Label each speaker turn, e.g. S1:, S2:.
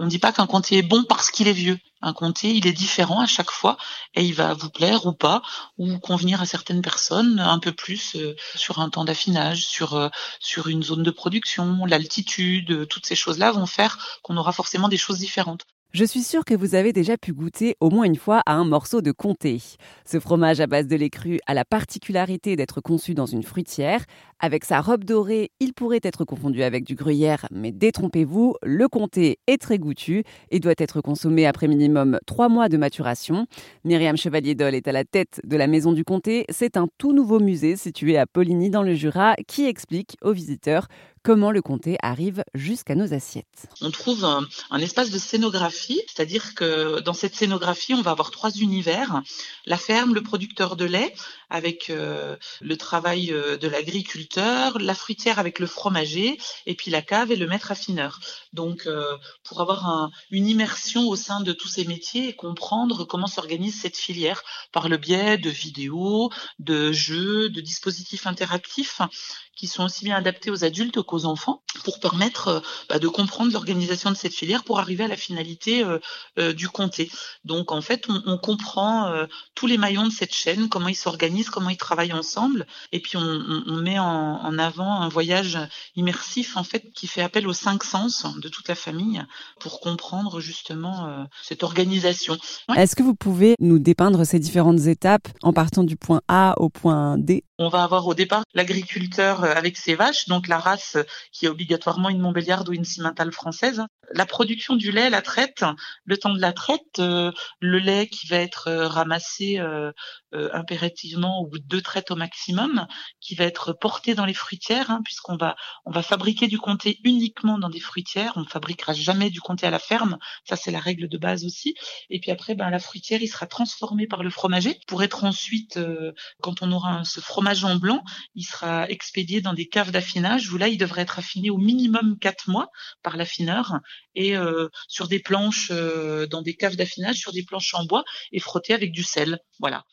S1: On ne dit pas qu'un comté est bon parce qu'il est vieux. Un comté, il est différent à chaque fois et il va vous plaire ou pas, ou convenir à certaines personnes un peu plus euh, sur un temps d'affinage, sur, euh, sur une zone de production, l'altitude, toutes ces choses-là vont faire qu'on aura forcément des choses différentes.
S2: Je suis sûre que vous avez déjà pu goûter au moins une fois à un morceau de comté. Ce fromage à base de lait cru a la particularité d'être conçu dans une fruitière. Avec sa robe dorée, il pourrait être confondu avec du gruyère, mais détrompez-vous, le comté est très goûtu et doit être consommé après minimum trois mois de maturation. Myriam Chevalier-Dol est à la tête de la Maison du Comté. C'est un tout nouveau musée situé à Poligny dans le Jura qui explique aux visiteurs comment le comté arrive jusqu'à nos assiettes.
S1: On trouve un, espace de scénographie, c'est-à-dire que dans cette scénographie, on va avoir trois univers la ferme, le producteur de lait, avec euh, le travail euh, de l'agriculteur, la fruitière avec le fromager, et puis la cave et le maître affineur. Donc, euh, pour avoir une immersion au sein de tous ces métiers et comprendre comment s'organise cette filière par le biais de vidéos, de jeux, de dispositifs interactifs qui sont aussi bien adaptés aux adultes qu'aux enfants pour permettre euh, bah, de comprendre l'organisation de cette filière pour arriver à la finalité euh, euh, du comté. Donc en fait, on, comprend tous les maillons de cette chaîne, comment ils s'organisent, comment ils travaillent ensemble, et puis on, met en, avant un voyage immersif en fait qui fait appel aux cinq sens de toute la famille pour comprendre justement cette organisation.
S2: Est-ce que vous pouvez nous dépeindre ces différentes étapes en partant du point A au point D?
S1: On va avoir au départ l'agriculteur avec ses vaches, donc la race qui est obligatoirement une Montbéliarde ou une Simmental française. La production du lait, la traite, le temps de la traite, euh, le lait qui va être euh, ramassé euh, impérativement au bout de deux traites au maximum, qui va être porté dans les fruitières, hein, puisqu'on va on va fabriquer du comté uniquement dans des fruitières. On ne fabriquera jamais du comté à la ferme. Ça c'est la règle de base aussi. Et puis après, ben la fruitière, il sera transformé par le fromager pour être ensuite, quand on aura ce fromage en blanc, il sera expédié dans des caves d'affinage où là, il devrait être affiné au minimum quatre mois par l'affineur et euh, sur des planches, euh, dans des caves d'affinage, sur des planches en bois et frotté avec du sel. Voilà.